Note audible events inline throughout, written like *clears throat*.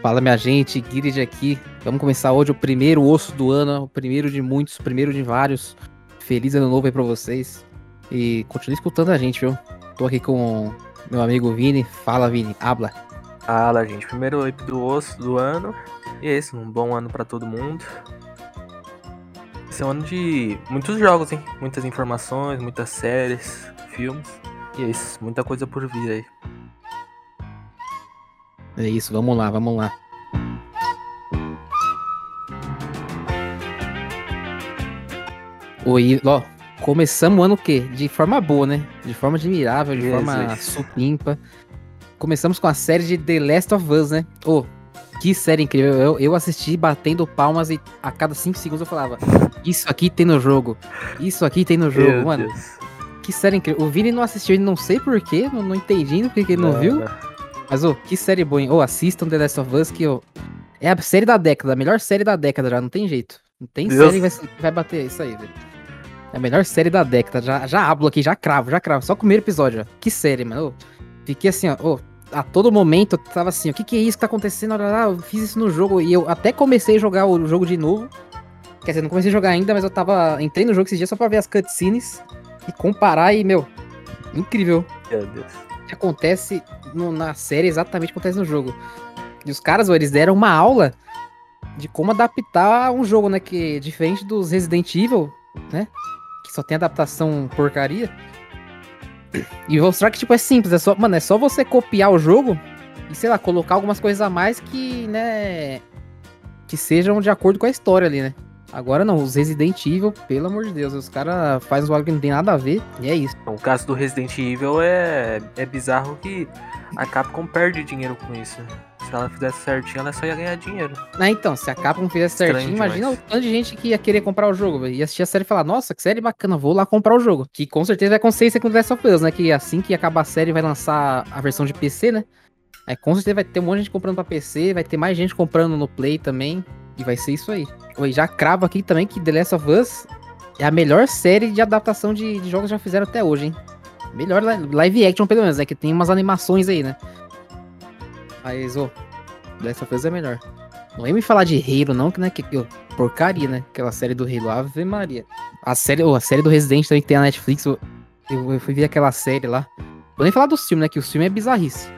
Fala minha gente, Guirid aqui. Vamos começar hoje o primeiro osso do ano, o primeiro de muitos, o primeiro de vários. Feliz ano novo aí pra vocês. E continue escutando a gente, viu? Tô aqui com meu amigo Vini. Fala, Vini, habla. Fala, gente. Primeiro ep do osso do ano. E é isso, um bom ano pra todo mundo. Esse é um ano de muitos jogos, hein? Muitas informações, muitas séries, filmes. E é isso, muita coisa por vir aí. É isso, vamos lá, vamos lá. Oi, ó, começamos o ano o quê? De forma boa, né? De forma admirável, de Jesus. forma supimpa. Começamos com a série de The Last of Us, né? Ô, que série incrível. Eu, eu assisti batendo palmas e a cada 5 segundos eu falava: Isso aqui tem no jogo. Isso aqui tem no jogo, Meu mano. Deus. Que série incrível. O Vini não assistiu, não sei porquê, não, não entendi porque que ele não, viu. Mas, ô, que série boa, hein? Ô, assistam The Last of Us, que, ô, é a série da década, a melhor série da década já, não tem jeito. Não tem Deus. série que vai, vai bater isso aí, velho. É a melhor série da década, já, já hablo aqui, já cravo, já cravo. Só o primeiro episódio, ó. Que série, mano. Ô, fiquei assim, ó, ô, a todo momento eu tava assim, o que que é isso que tá acontecendo? Lá, eu fiz isso no jogo e eu até comecei a jogar o jogo de novo. Quer dizer, não comecei a jogar ainda, mas eu tava, entrei no jogo esses dias só pra ver as cutscenes e comparar e, meu, incrível Meu Deus. Acontece no- na série exatamente acontece no jogo. E os caras, eles deram uma aula de como adaptar um jogo, né? Que diferente dos Resident Evil, né? Que só tem adaptação porcaria. E mostrar que, tipo, é simples. É só, mano, é só você copiar o jogo e, sei lá, colocar algumas coisas a mais que, né? Que sejam de acordo com a história ali, né? Agora não, os Resident Evil, pelo amor de Deus, os caras fazem um bagulho que não tem nada a ver, e é isso. O caso do Resident Evil é, é bizarro que a Capcom perde dinheiro com isso. Se ela fizesse certinho, ela só ia ganhar dinheiro. Ah, então, se a Capcom fizesse Estranho certinho, imagina o demais. tanto de gente que ia querer comprar o jogo, velho. Ia assistir a série e falar, nossa, que série bacana, vou lá comprar o jogo. Que com certeza vai acontecer com The Last of Us, né? Que assim que acabar a série vai lançar a versão de PC, né? Aí com certeza vai ter um monte de gente comprando pra PC, vai ter mais gente comprando no Play também. E vai ser isso aí. Oi, já cravo aqui também que The Last of Us é a melhor série de adaptação de, de jogos que já fizeram até hoje, hein? Melhor li- live action, pelo menos, né? Que tem umas animações aí, né? Mas, ô, The Last of Us é melhor. Não vem me falar de Halo, não, que, né, que, que porcaria, né? Aquela série do Halo, Ave Maria. A série, ô, a série do Resident também que tem na Netflix, eu, eu, eu fui ver aquela série lá. Vou nem falar dos filmes, né? Que o filme é bizarrice.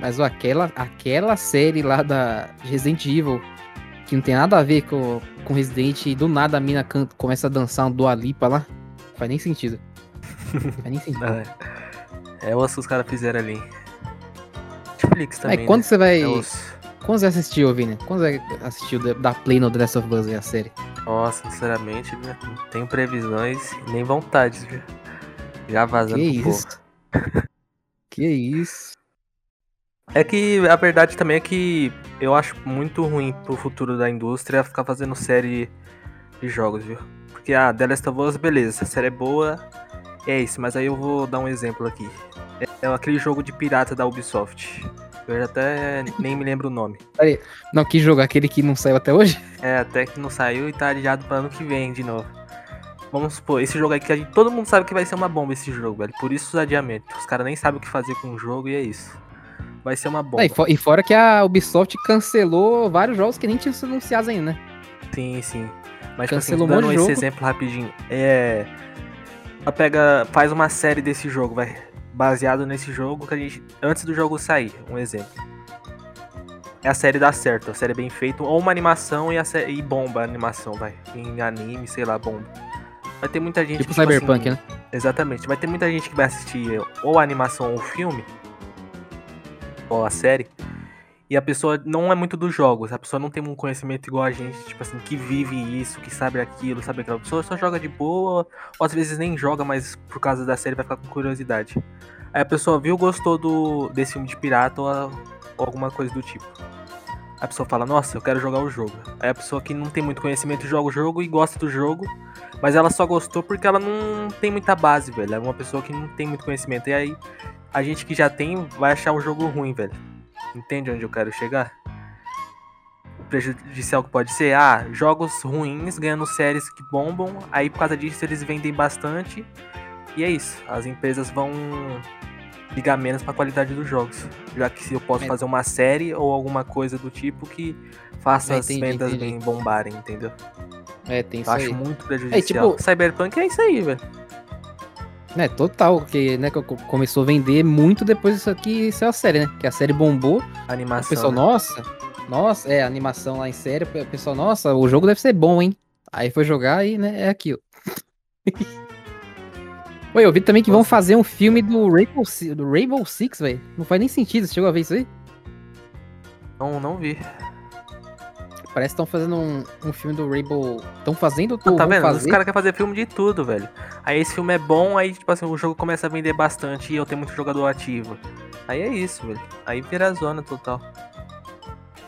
Mas, ó, aquela, aquela série lá da de Resident Evil, que não tem nada a ver com, com Resident, e do nada a mina canta, começa a dançar um Dua Lipa lá. Faz nem sentido. *laughs* Faz nem sentido. É, é osso que os caras fizeram ali. Netflix também. Aí, quando né? você vai. É osso. Quando você assistiu, Vini? Quando você assistiu da- Play no Last of Us, a série? Nossa, sinceramente, né, não tenho previsões nem vontades, viu? Já vazando Que isso? *laughs* que isso? É que a verdade também é que eu acho muito ruim pro futuro da indústria ficar fazendo série de jogos, viu? Porque a The Last of Us, beleza, essa série é boa, é isso, mas aí eu vou dar um exemplo aqui. É, é aquele jogo de pirata da Ubisoft. Eu até nem me lembro o nome. Não, que jogo? Aquele que não saiu até hoje? É, até que não saiu e tá adiado pra ano que vem de novo. Vamos supor, esse jogo aí que a gente, todo mundo sabe que vai ser uma bomba esse jogo, velho. Por isso os adiamentos. Os caras nem sabem o que fazer com o jogo e é isso. Vai ser uma bomba. Não, e, fo- e fora que a Ubisoft cancelou vários jogos que nem tinham sido anunciados ainda, né? Sim, sim. Mas tipo assim, Cancelou um dando de esse jogo. exemplo rapidinho. É. Ela pega. Faz uma série desse jogo, vai. Baseado nesse jogo que a gente. Antes do jogo sair, um exemplo. É a série dá certo, a série é bem feita, ou uma animação e, a e bomba a animação, vai. Em anime, sei lá, bomba. Vai ter muita gente Tipo que, Cyberpunk, assim, né? Exatamente. Vai ter muita gente que vai assistir ou a animação ou o filme, ou a série, e a pessoa não é muito dos jogos, a pessoa não tem um conhecimento igual a gente, tipo assim, que vive isso, que sabe aquilo, sabe aquela pessoa, só joga de boa, ou às vezes nem joga, mas por causa da série vai ficar com curiosidade. Aí a pessoa viu, gostou do, desse filme de pirata ou, a- ou alguma coisa do tipo. A pessoa fala, nossa, eu quero jogar o jogo. Aí a pessoa que não tem muito conhecimento joga o jogo e gosta do jogo, mas ela só gostou porque ela não tem muita base, velho. É uma pessoa que não tem muito conhecimento. E aí, a gente que já tem vai achar o jogo ruim, velho. Entende onde eu quero chegar? O prejudicial que pode ser, ah, jogos ruins ganhando séries que bombam, aí por causa disso eles vendem bastante. E é isso. As empresas vão ligar menos pra qualidade dos jogos. Já que se eu posso É. fazer uma série ou alguma coisa do tipo que faça É, as entendi, vendas entendi. bem bombarem, entendeu? É, tem isso Eu aí. acho muito prejudicial. tipo- Cyberpunk é isso aí, velho. É, total, porque né, co- começou a vender muito depois disso aqui saiu a série, né? Que a série bombou, o Animação. pessoal, né? nossa, nossa, é, a animação lá em série, o pessoal, nossa, o jogo deve ser bom, hein? Aí foi jogar e, né, é aquilo. *laughs* Oi, eu vi também que vão Nossa. fazer um filme do Rainbow, do Rainbow Six, velho. Não faz nem sentido, você chegou a ver isso aí? Não, não vi. Parece que estão fazendo um, um filme do Rainbow. Estão fazendo ou Não, tá vendo? Os fazer? caras querem fazer filme de tudo, velho. Aí esse filme é bom, aí, tipo assim, o jogo começa a vender bastante e eu tenho muito jogador ativo. Aí é isso, velho. Aí vira zona total.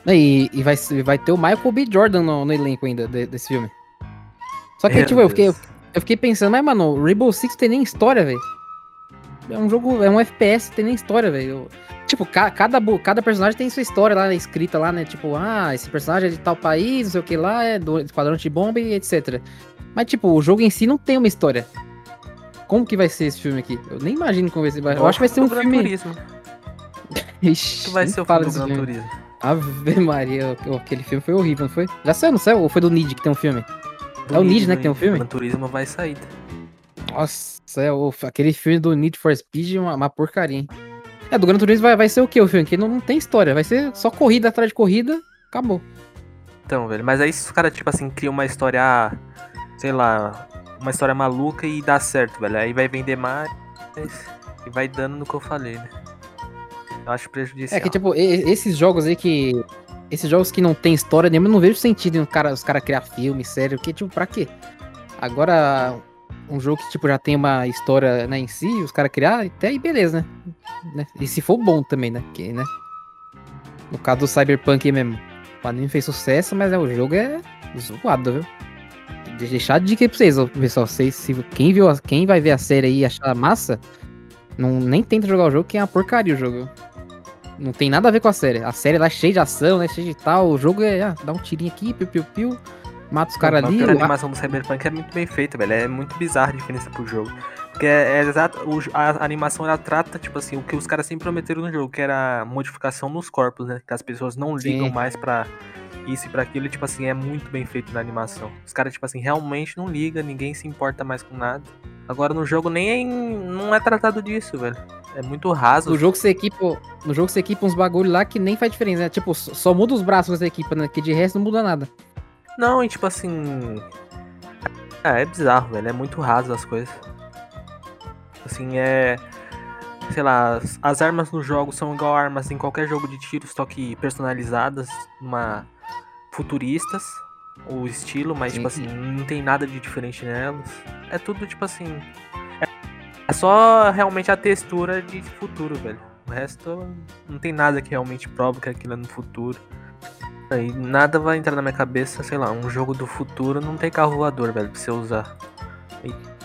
E, e vai, vai ter o Michael B. Jordan no, no elenco ainda de- desse filme. Só que, Meu tipo, eu fiquei, eu fiquei pensando, mas, mano, o Rainbow Six tem nem história, velho. É um jogo, é um FPS, tem nem história, velho. Tipo, ca- cada, cada personagem tem sua história lá escrita lá, né? Tipo, ah, esse personagem é de tal país, não sei o que lá, é do Esquadrão de Bomba e etc. Mas, tipo, o jogo em si não tem uma história. Como que vai ser esse filme aqui? Eu nem imagino como vai ser. Eu acho que vai ser um Gran filme. Turismo. *laughs* Ixi, vai ser o filme do Gran filme. Turismo. Ave Maria, aquele filme foi horrível, não foi? Já saiu, não saiu? Ou foi do Nid que tem um filme? Do É o Need, né, que tem um filme? Gran Turismo vai sair. Nossa, é, o- aquele filme do Need for Speed é uma, uma porcaria, hein? É, do Gran Turismo vai, vai ser o que o filme? Que não, não tem história, vai ser só corrida atrás de corrida, acabou. Então, velho. Mas aí se os caras, tipo assim, criam uma história, sei lá, uma história maluca e dá certo, velho. Aí vai vender mais e vai dando no que eu falei, né? Eu acho prejudicial. É que, tipo, esses jogos aí que. Esses jogos que não tem história nenhuma, eu não vejo sentido em os caras cara criar filme, sério, porque, tipo, pra quê? Agora, um jogo que, tipo, já tem uma história, né, em si, os caras criar, até aí beleza, né? né? E se for bom também, né? Que, né? No caso do Cyberpunk mesmo. O anime fez sucesso, mas é, o jogo é zoado, viu? De deixar a dica aí pra vocês, pessoal. Vocês, se, quem, viu, quem vai ver a série aí e achar massa, não, nem tenta jogar o jogo, que é uma porcaria o jogo. Não tem nada a ver com a série. A série lá é cheia de ação, né? Cheia de tal. O jogo é, ah, dá um tirinho aqui, piu, piu, piu. Mata os caras ali. A animação do Cyberpunk é muito bem feita, velho. É muito bizarra a diferença pro jogo. Porque é, é exato. a animação ela trata, tipo assim, o que os caras sempre prometeram no jogo, que era a modificação nos corpos, né? Que as pessoas não ligam Sim. mais pra isso e pra aquilo. E, tipo assim, é muito bem feito na animação. Os caras, tipo assim, realmente não ligam, ninguém se importa mais com nada. Agora no jogo nem é, não é tratado disso, velho. É muito raso. No jogo você equipa. No jogo você equipa uns bagulho lá que nem faz diferença, né? Tipo, só muda os braços você equipa, né? Que de resto não muda nada. Não, e tipo assim. É, é bizarro, velho. É muito raso as coisas. Assim, é. Sei lá, as, as armas no jogo são igual armas em qualquer jogo de tiro, só que personalizadas, uma futuristas, o estilo, mas Sim, tipo sim. assim, não tem nada de diferente nelas. É tudo tipo assim. É, é só realmente a textura de futuro, velho. O resto não tem nada que realmente prova que aquilo é no futuro. Aí nada vai entrar na minha cabeça, sei lá, um jogo do futuro não tem carro voador, velho, pra você usar.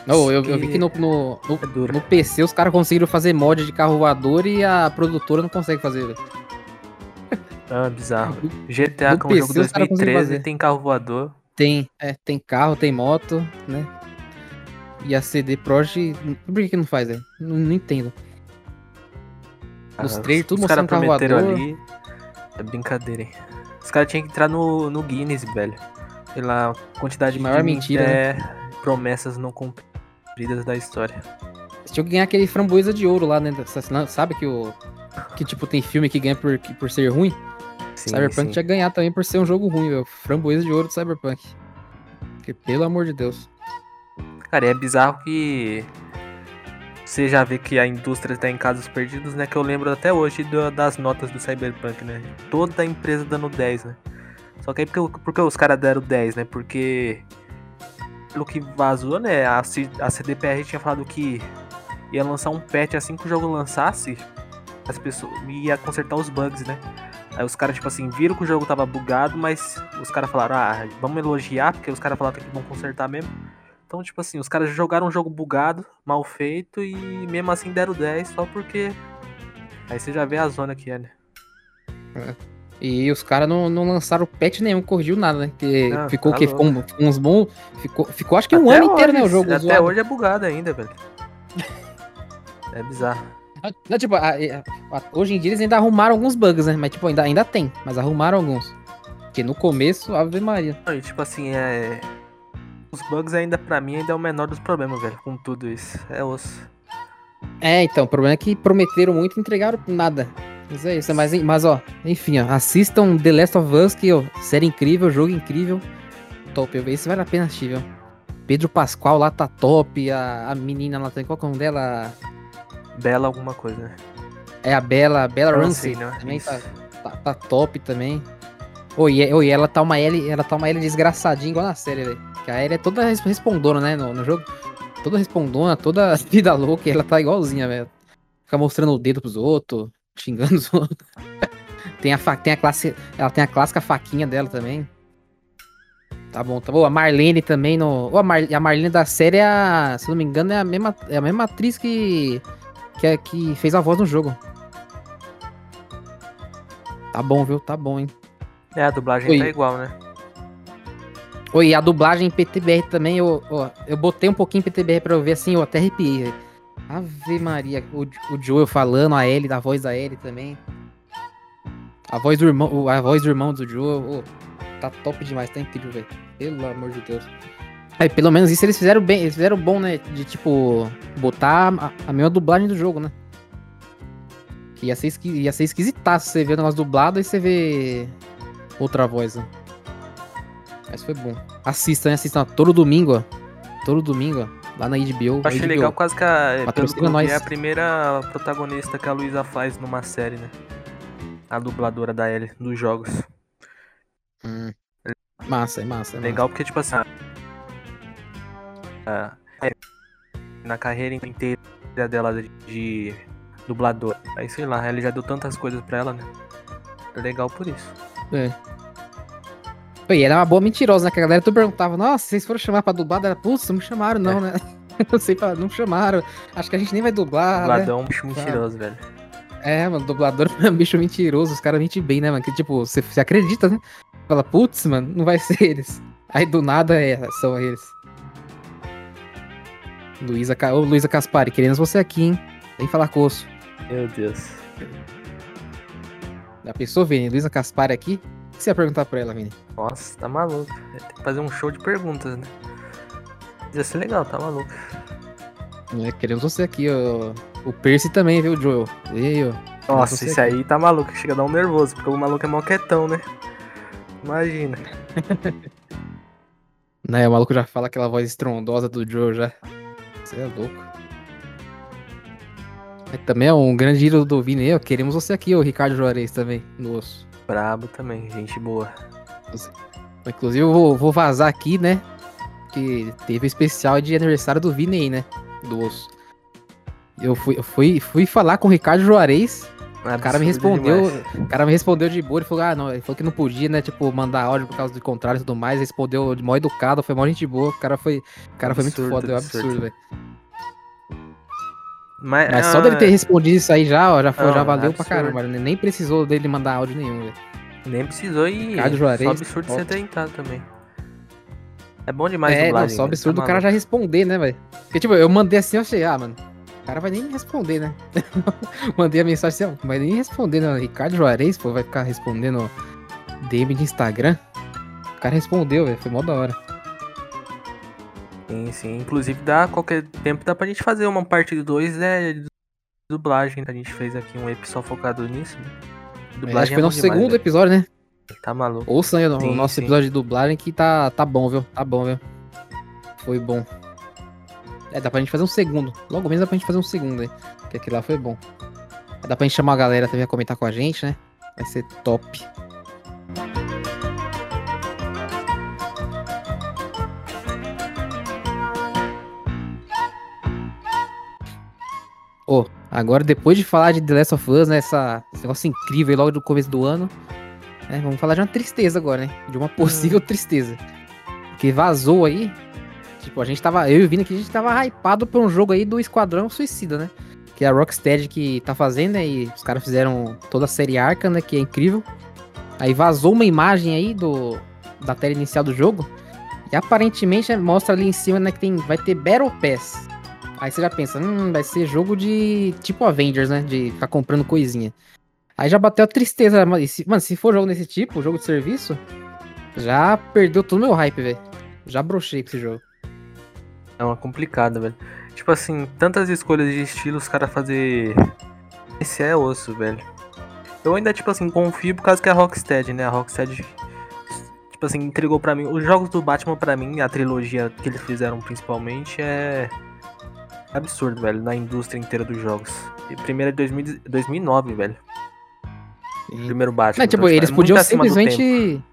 Não, eu, eu vi que no, no, no, É no PC os caras conseguiram fazer mod de carro voador e a produtora não consegue fazer, velho. *laughs* Ah, bizarro. GTA, é um jogo PC os caras conseguem 2013, fazer. tem carro voador. Tem, é, tem carro, tem moto, né? E a CD Projekt, por que que não faz, velho? Não, não entendo. Nos Ah, trailers, tudo os mostrando carro voador. ali. É brincadeira, hein. Os caras tinham que entrar no, no Guinness, velho. Pela quantidade de Maior mentira, né? é, promessas não cumpridas da história. Você tinha que ganhar aquele framboesa de ouro lá, né? Sa- Sabe que o. Que tipo, tem filme que ganha por, por ser ruim? Sim, Cyberpunk sim. tinha que ganhar também por ser um jogo ruim, velho. Framboesa de ouro do Cyberpunk. Porque, pelo amor de Deus. Cara, é bizarro que você já vê que a indústria tá em casos perdidos, né? Que eu lembro até hoje do- das notas do Cyberpunk, né? Toda a empresa dando 10, né? Só que aí porque, porque os caras deram 10, né? Porque pelo que vazou, né? A, C- a CDPR tinha falado que ia lançar um patch assim que o jogo lançasse, as pessoas ia consertar os bugs, né? Aí os caras, tipo assim, viram que o jogo tava bugado, mas os caras falaram, ah, vamos elogiar, porque os caras falaram que vão consertar mesmo. Então, tipo assim, os caras jogaram um jogo bugado, mal feito, e mesmo assim deram 10 só porque. Aí você já vê a zona que é, né? E os caras não, não lançaram patch nenhum, corrigiu nada, né? Porque Ah, ficou o tá quê? louco. Ficou, um- ficou uns bons. Ficou, ficou acho que um Até ano inteiro, né? O hoje- jogo Até zoado. hoje é bugado ainda, velho. *laughs* É bizarro. Não, tipo, a- a- hoje em dia eles ainda arrumaram alguns bugs, né? Mas, tipo, ainda, ainda tem, mas arrumaram alguns. Porque no começo, Ave Maria. Não, E tipo assim, é. Os bugs ainda pra mim ainda é o menor dos problemas, velho, com tudo isso. É osso. É, então, o problema é que prometeram muito e entregaram nada. Mas é isso, mas, mas ó, enfim, ó, assistam The Last of Us, que, ó, série incrível, jogo incrível. Top, eu esse vale a pena assistir, viu? Pedro Pascoal lá tá top, a, a menina lá tem, qual que é o nome dela? Bela alguma coisa, né? É a Bela, Bela Ramsey, né? também tá, tá, tá top também. Oi, e, oi, ela tá uma L, ela tá uma L desgraçadinha igual na série, velho. Que a Ellie é toda res- respondona, né, no, no jogo. Toda respondona, toda *laughs* vida louca, e ela tá igualzinha, velho. Fica mostrando o dedo pros outros, xingando os *laughs* outros. tem a fa tem a classe, ela tem a clássica faquinha dela também. Tá bom, tá bom. A Marlene também no, Ô, a, Mar, a Marlene da série é a, se eu não me engano, é a mesma, é a mesma atriz que que, é, que fez a voz no jogo. Tá bom, viu? Tá bom, hein? É, a dublagem Oi. tá igual, né? Oi, a dublagem em PTBR também, eu, ó, eu botei um pouquinho em PTBR pra eu ver assim, eu até arrepiei. Ave Maria, o, o Joel falando, a Ellie, a voz da Ellie também. A voz do irmão, a voz do irmão do Joel, tá top demais, tá incrível, velho. Pelo amor de Deus. Aí, pelo menos isso eles fizeram bem, eles fizeram bom, né? De tipo, botar a, a mesma dublagem do jogo, né? Ia ser, esqui, ia ser esquisitaço você ver o negócio dublado e você vê outra voz, né? Mas foi bom. Assistam, hein? assistam. ó, Todo domingo, ó. Todo domingo, ó. Lá na HBO. Eu achei HBO. legal quase que a, que Patrocina nós. é a primeira protagonista que a Luísa faz numa série, né? A dubladora da Ellie dos jogos. Hum. Massa, é massa. É Legal porque, tipo assim. a- é, na carreira inteira dela de, dublador. Aí sei lá, ele já deu tantas coisas pra ela, né? É legal por isso. Massa. É. E ela é uma boa mentirosa, né? Que a galera tudo perguntava, nossa, vocês foram chamar pra dublar? Ela, putz, não me chamaram, não, né? *laughs* Eu sei, pra- não chamaram. Acho que a gente nem vai dublar, né? Dubladão é um bicho mentiroso, velho. É, mano, dublador *laughs* é um bicho mentiroso, os caras mentem bem, né, mano? Que tipo, você, você acredita, né? Fala, putz, mano, não vai *laughs* ser eles. Aí do nada é, são eles. Luísa, Ca- Ô, Luísa Caspari, queremos você aqui, hein? Vem falar osso. Meu Deus. Já pensou, Vini? Luísa Caspari aqui? O que você ia perguntar pra ela, Vini? Nossa, tá maluco. Tem que fazer um show de perguntas, né? Ia ser legal, tá maluco. É, queremos você aqui, ó. O Percy também, viu, Joel? Veio. Nossa, você esse aqui. aí tá maluco. Chega a dar um nervoso, porque o maluco é moquetão, né? Imagina. *laughs* Né, o maluco já fala aquela voz estrondosa do Joe já. Você é louco. Mas também é um grande ídolo do Vini, ó. Queremos você aqui, o Ricardo Juarez também, no osso. Brabo também, gente boa. Inclusive, eu vou, vou vazar aqui, né? Que teve o especial de aniversário do Vini aí, né? Do osso. Eu fui, eu fui, fui falar com o Ricardo Juarez. O cara me respondeu. O cara me respondeu de boa. Ele falou, ah, não. Ele falou que não podia, né? Tipo, mandar áudio por causa do contrário e tudo mais. Respondeu de mó educado, foi mó gente boa. O cara foi. O cara foi muito Absurdo, foda, é um absurdo. absurdo, velho. Mas, Mas só dele ter respondido isso aí já, ó, já, foi, Não, já valeu pra absurdo. caramba. Nem precisou dele mandar áudio nenhum, velho. Nem precisou e Ricardo Juarez, só absurdo ser top. tentado também. É bom demais é, não, só velho, absurdo tá o cara já responder, né, velho? Porque, tipo, eu mandei assim, eu achei, ah, mano, o cara vai nem me responder, né? *laughs* mandei a mensagem assim, ó, vai nem responder, né? Ricardo Juarez, pô, vai ficar respondendo DM de Instagram. O cara respondeu, velho, foi mó da hora. Sim, sim. Inclusive, dá qualquer tempo dá pra gente fazer uma parte 2 né, de dublagem. A gente fez aqui um episódio focado nisso. Né? Que foi é bom nosso demais, segundo velho. episódio, né? Tá maluco. Ouçam aí o nosso sim. episódio de dublagem que tá, tá bom, viu? Tá bom, viu? Foi bom. É, dá pra gente fazer um segundo. Logo menos dá pra gente fazer um segundo aí. Porque aquele lá foi bom. Dá pra gente chamar a galera também a comentar com a gente, né? Vai ser top. Ô, agora depois de falar de The Last of Us, né? Essa, esse negócio incrível aí logo do começo do ano. né, vamos falar de uma tristeza agora, né? De uma possível tristeza. Porque vazou aí. Tipo, a gente tava. Eu e o Vini aqui, a gente tava hypado por um jogo aí do Esquadrão Suicida, né? Que é a Rocksteady que tá fazendo, né? E os caras fizeram toda a série Arca, né? Que é incrível. Aí vazou uma imagem aí do da tela inicial do jogo. E aparentemente mostra ali em cima, né? Que tem, vai ter Battle Pass. Aí você já pensa, hum, vai ser jogo de tipo Avengers, né? De ficar comprando coisinha. Aí já bateu a tristeza. Mano, se, mano, se for jogo desse tipo, jogo de serviço, já perdeu todo meu hype, velho. Já brochei com esse jogo. É uma complicada, velho. Tipo assim, tantas escolhas de estilo os caras fazer. Esse é osso, velho. Eu ainda, tipo assim, confio por causa que é a Rocksteady, né? A Rocksteady, tipo assim, entregou para mim. Os jogos do Batman, para mim, a trilogia que eles fizeram principalmente é. Absurdo, velho, na indústria inteira dos jogos. E primeiro é 2000, 2009, velho. Sim. Primeiro Batman. Não, tipo, então, eles podiam simplesmente.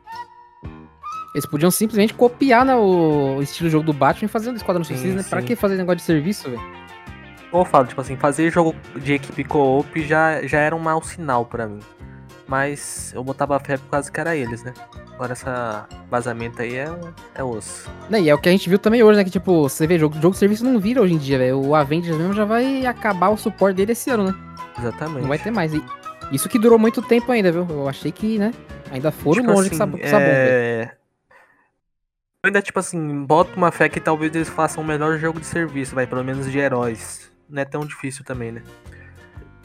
Eles podiam simplesmente copiar né, o estilo de jogo do Batman e fazer um Esquadrão Suicida, né? Pra que fazer negócio de serviço, velho? Ou eu falo, tipo assim, fazer jogo de equipe co-op já, já era um mau sinal para mim. Mas eu botava fé por causa que era eles, né? Agora essa vazamento aí é, é osso. Né, e é o que a gente viu também hoje, né? Que tipo, você vê, jogo, jogo de serviço não vira hoje em dia, velho. O Avengers mesmo já vai acabar o suporte dele esse ano, né? Exatamente. Não vai ter mais. E isso que durou muito tempo ainda, viu? Eu achei que, né? Ainda foram tipo longe assim, com essa, é... Eu ainda, tipo assim, boto uma fé que talvez eles façam o melhor jogo de serviço, vai, pelo menos de heróis. Não é tão difícil também, né?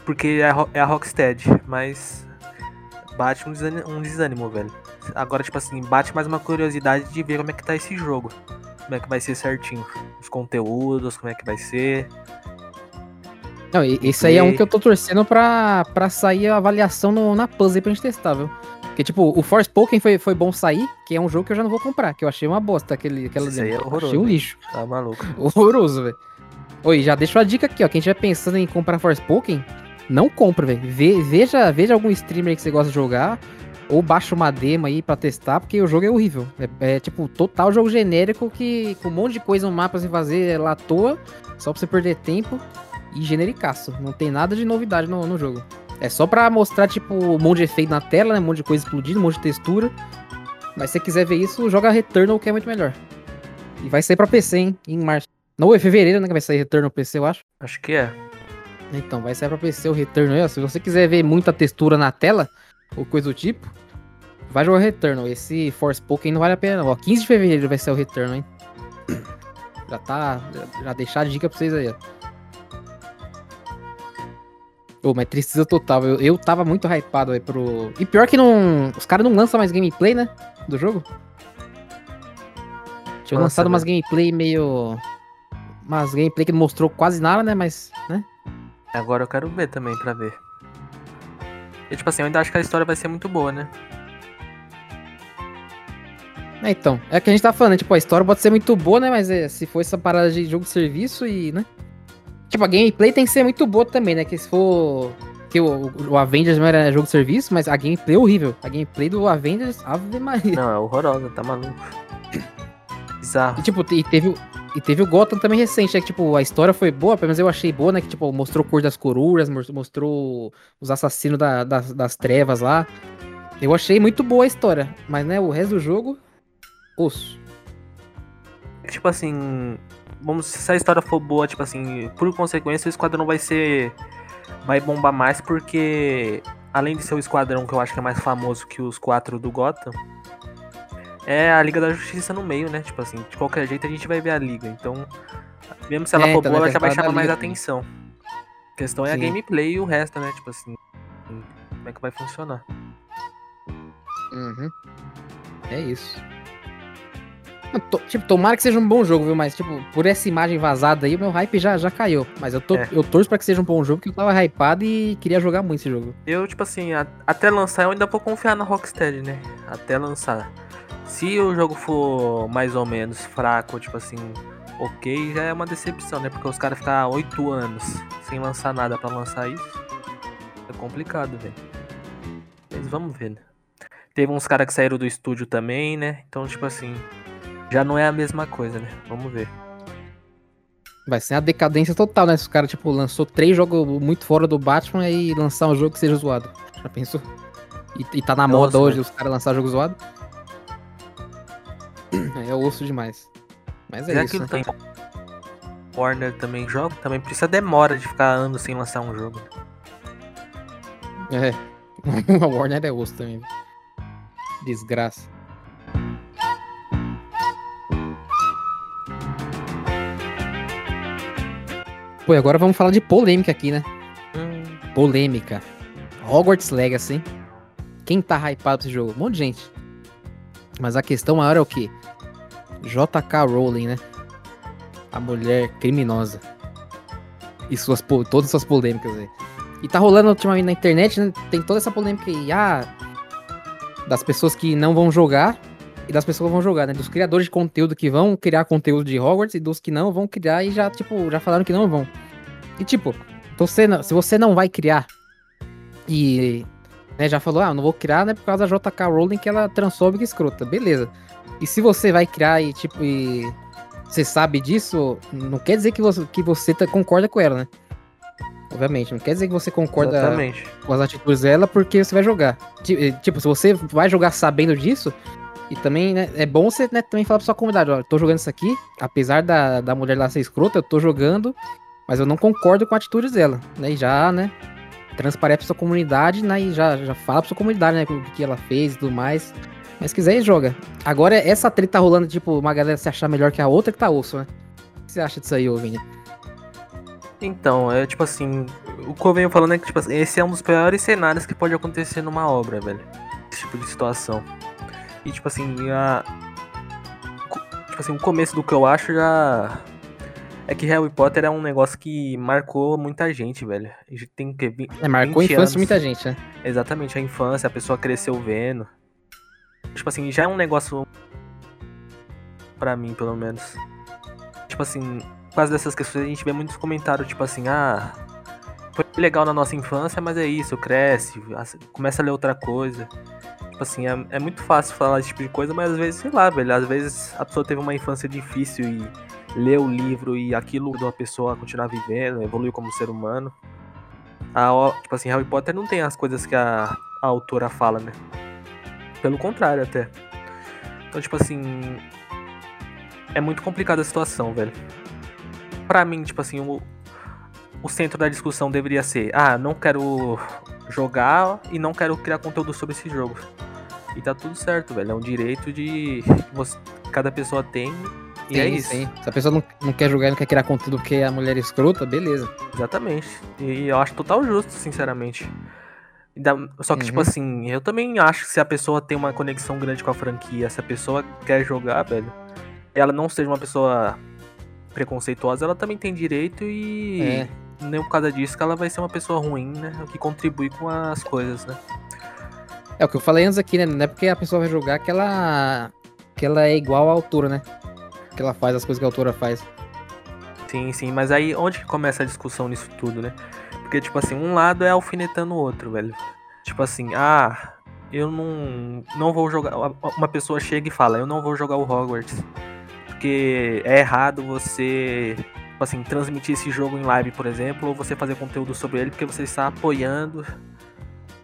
Porque é a, é a Rocksteady, mas bate um desânimo, um desânimo, velho. Agora, tipo assim, bate mais uma curiosidade de ver como é que tá esse jogo. Como é que vai ser certinho. Os conteúdos, como é que vai ser. Não, esse aí é um que eu tô torcendo pra, pra sair a avaliação no, na puzzle pra gente testar, viu? Porque, tipo, o Force Pokémon foi, foi bom sair, que é um jogo que eu já não vou comprar, que eu achei uma bosta aquele, aquela Esse aí é horroroso. Achei um lixo. Tá maluco. *laughs* Horroroso, velho. Oi, já deixo a dica aqui, ó. Quem estiver pensando em comprar Force Pokémon, não compra, velho. Ve, veja, veja algum streamer que você gosta de jogar, ou baixa uma demo aí pra testar, porque o jogo é horrível. É, é tipo, total jogo genérico que com um monte de coisa no mapa você fazer lá à toa, só pra você perder tempo e genericaço. Não tem nada de novidade no, no jogo. É só pra mostrar, tipo, um monte de efeito na tela, né? Um monte de coisa explodindo, um monte de textura. Mas se você quiser ver isso, joga Returnal, que é muito melhor. E vai sair pra PC, hein? Em março. Não, é fevereiro, né? Que vai sair Returnal PC, eu acho. Acho que é. Então, vai sair pra PC o Returnal aí, ó. Se você quiser ver muita textura na tela, ou coisa do tipo, vai jogar Returnal. Esse Force Pokémon não vale a pena, não. Ó, 15 de fevereiro vai ser o Returnal, hein? *clears throat* Já tá. Já deixar a dica pra vocês aí, ó. Ô, mas tristeza total. Eu, eu tava muito hypado aí pro. E pior que não. Os caras não lançam mais gameplay, né? Do jogo. Tinha lançado umas gameplay meio. Umas gameplay que não mostrou quase nada, né? Mas. né? Agora eu quero ver também pra ver. E tipo assim, eu ainda acho que a história vai ser muito boa, né? É, então, é o que a gente tá falando, né? tipo, a história pode ser muito boa, né? Mas é, se for essa parada de jogo de serviço e, né? Tipo, a gameplay tem que ser muito boa também, né? Que se for. Que o, o Avengers não era jogo de serviço, mas a gameplay é horrível. A gameplay do Avengers, Ave Maria. Não, é horrorosa, tá maluco. *coughs* Bizarro. E, tipo, e teve, e teve o Gotham também recente, né? Que, tipo, a história foi boa, pelo menos eu achei boa, né? Que, tipo, mostrou cor das corujas, mostrou os assassinos da, das, das trevas lá. Eu achei muito boa a história, mas, né, o resto do jogo, osso. Tipo assim, vamos, se a história for boa, tipo assim, por consequência, o esquadrão vai ser. Vai bombar mais porque. Além de ser o esquadrão que eu acho que é mais famoso que os quatro do Gotham, é a Liga da Justiça no meio, né? Tipo assim, de qualquer jeito a gente vai ver a Liga. Então, mesmo se ela é, for então, boa, ela já vai chamar mais atenção. A questão é Sim. a gameplay e o resto, né? Tipo assim, como é que vai funcionar. Uhum. É isso. Tipo, tomara que seja um bom jogo, viu? Mas, tipo, por essa imagem vazada aí, o meu hype já, já caiu. Mas eu, tô, é. eu torço pra que seja um bom jogo, porque eu tava hypado e queria jogar muito esse jogo. Eu, tipo assim, a, até lançar eu ainda vou confiar na Rocksteady, né? Até lançar. Se o jogo for mais ou menos fraco, tipo assim, ok, já é uma decepção, né? Porque os caras ficam 8 anos sem lançar nada para lançar isso. É complicado, velho. Mas vamos ver, né? Teve uns caras que saíram do estúdio também, né? Então, tipo assim, já não é a mesma coisa, né? Vamos ver. Vai ser a decadência total, né? Se o cara, tipo, lançou três jogos muito fora do Batman e lançar um jogo que seja zoado. Já pensou? E, e tá na moda hoje os caras lançar jogo zoado? É osso demais. Mas é Já isso. Que né? tem Warner também joga, também precisa demora de ficar anos sem lançar um jogo. É. *laughs* a Warner é osso também. Desgraça. Pô, e agora vamos falar de polêmica aqui, né? Hum, Polêmica. Hogwarts Legacy, hein? Quem tá hypado pra esse jogo? Um monte de gente. Mas a questão maior é o quê? JK Rowling, né? A mulher criminosa. E suas, todas suas polêmicas aí. E tá rolando ultimamente na internet, né? Tem toda essa polêmica aí. Ah, das pessoas que não vão jogar e das pessoas que vão jogar, né? Dos criadores de conteúdo que vão criar conteúdo de Hogwarts e dos que não vão criar e já, tipo, já falaram que não vão. E tipo, você não- se você não vai criar e né, já falou, ah, não vou criar, né, por causa da JK Rowling que ela é transfóbica e escrota, beleza. E se você vai criar e tipo, e você sabe disso, não quer dizer que você, que você tá- concorda com ela, né? Obviamente, não quer dizer que você concorda exatamente. com as atitudes dela porque você vai jogar. Eh, Tipo, se você vai jogar sabendo disso, e também, né, é bom você né, também falar pra sua comunidade, ó, tô jogando isso aqui, apesar da, da mulher lá ser escrota, eu tô jogando, mas eu não concordo com atitudes dela, né, e já, né, transparece pra sua comunidade, né, e já, já fala pra sua comunidade, né, o que ela fez e tudo mais. Mas se quiser, joga. Agora, essa treta tá rolando, tipo, uma galera se achar melhor que a outra que tá osso, né? O que você acha disso aí, ô Vini? Então, é tipo assim, o que eu venho falando é que tipo assim, esse é um dos piores cenários que pode acontecer numa obra, velho. Esse tipo de situação. E tipo assim, a tipo assim, o começo do que eu acho já é que Harry Potter é um negócio que marcou muita gente, velho. A gente tem que É, marcou a 20 infância anos. de muita gente, né? Exatamente, a infância, a pessoa cresceu vendo. Tipo assim, já é um negócio pra mim, pelo menos. Tipo assim, causa dessas questões a gente vê muitos comentários, tipo assim, ah, foi legal na nossa infância, mas é isso, cresce, começa a ler outra coisa. Tipo assim, é, é muito fácil falar esse tipo de coisa, mas às vezes, sei lá, velho, às vezes a pessoa teve uma infância difícil e leu o livro e aquilo de uma pessoa continuar vivendo, evoluiu como ser humano. A, tipo assim, Harry Potter não tem as coisas que a, a autora fala, né? Pelo contrário, até. Então, tipo assim. É muito complicada a situação, velho. Pra mim, tipo assim, o, o centro da discussão deveria ser: ah, não quero jogar e não quero criar conteúdo sobre esse jogo. E tá tudo certo, velho. É um direito de você- cada pessoa tem. E é isso. Se a pessoa não, não quer jogar e não quer criar conteúdo porque a mulher é escrota, beleza. Exatamente. E eu acho total justo, sinceramente. Só que, tipo Uhum. assim, eu também acho que se a pessoa tem uma conexão grande com a franquia, se a pessoa quer jogar, velho, ela não seja uma pessoa preconceituosa, ela também tem direito e É. nem por causa disso que ela vai ser uma pessoa ruim, né? O que contribui com as coisas, né? É o que eu falei antes aqui, né? Não é porque a pessoa vai jogar que ela, que ela é igual à autora, né? Que ela faz as coisas que a autora faz. Sim, sim, mas aí onde que começa a discussão nisso tudo, né? Porque, tipo assim, um lado é alfinetando o outro, velho. Tipo assim, ah, eu não, não vou jogar. Uma pessoa chega e fala, eu não vou jogar o Hogwarts. Porque é errado você, tipo assim, transmitir esse jogo em live, por exemplo, ou você fazer conteúdo sobre ele porque você está apoiando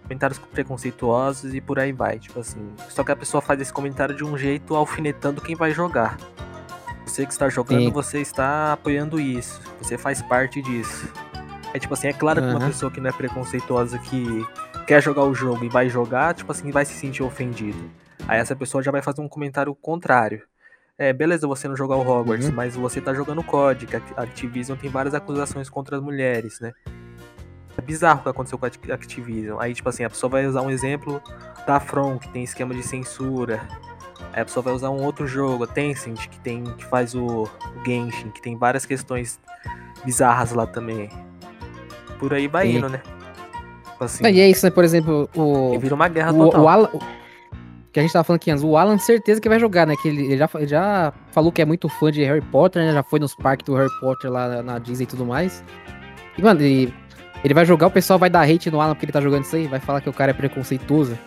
comentários preconceituosos e por aí vai. Tipo assim, só que a pessoa faz esse comentário de um jeito alfinetando quem vai jogar. Você que está jogando, Sim. você está apoiando isso. Você faz parte disso. É tipo assim, é claro que uma pessoa que não é preconceituosa que quer jogar o jogo e vai jogar, tipo assim, vai se sentir ofendido. Aí essa pessoa já vai fazer um comentário contrário. É, beleza você não jogar o Hogwarts, Uhum. mas você tá jogando COD, que a Activision tem várias acusações contra as mulheres, né? É bizarro o que aconteceu com a Acti- Activision. Aí, tipo assim, a pessoa vai usar um exemplo da From, que tem esquema de censura. Aí a pessoa vai usar um outro jogo, a Tencent, que, tem, que faz o, o Genshin, que tem várias questões bizarras lá também. Por aí vai indo, né? Tipo assim, E é isso, né? Por exemplo, o. vira uma guerra O, total. o Alan. Que a gente tava falando aqui antes, o Alan certeza que vai jogar, né? Que ele, ele já, ele já falou que é muito fã de Harry Potter, né? Já foi nos parques do Harry Potter lá na- na Disney e tudo mais. E, mano, ele, ele vai jogar, o pessoal vai dar hate no Alan porque ele tá jogando isso aí, vai falar que o cara é preconceituoso.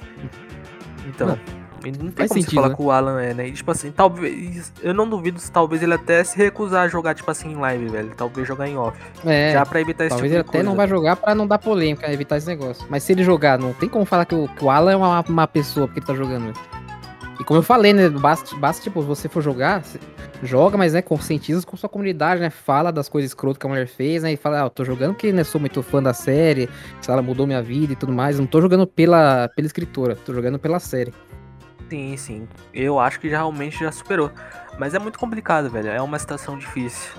Então, Não, e não tem faz como sentido, falar né? que o Alan é, né? E, tipo assim, talvez. Eu não duvido se talvez ele até se recusar a jogar, tipo assim, em live, velho. Talvez jogar em off. É. Já pra evitar esse Talvez tipo ele até coisa. não vai jogar pra não dar polêmica, evitar esse negócio. Mas se ele jogar, não tem como falar que o, que o Alan é uma, uma pessoa porque ele tá jogando. né? E como eu falei, né? Basta, basta tipo, você for jogar, você joga, mas né, conscientiza com sua comunidade, né? Fala das coisas escrotas que a mulher fez, né? E fala, ah, eu tô jogando porque né, sou muito fã da série, se ela mudou minha vida e tudo mais. Não tô jogando pela, pela escritora, tô jogando pela série. Sim, sim. Eu acho que já realmente já superou. Mas é muito complicado, velho. É uma situação difícil.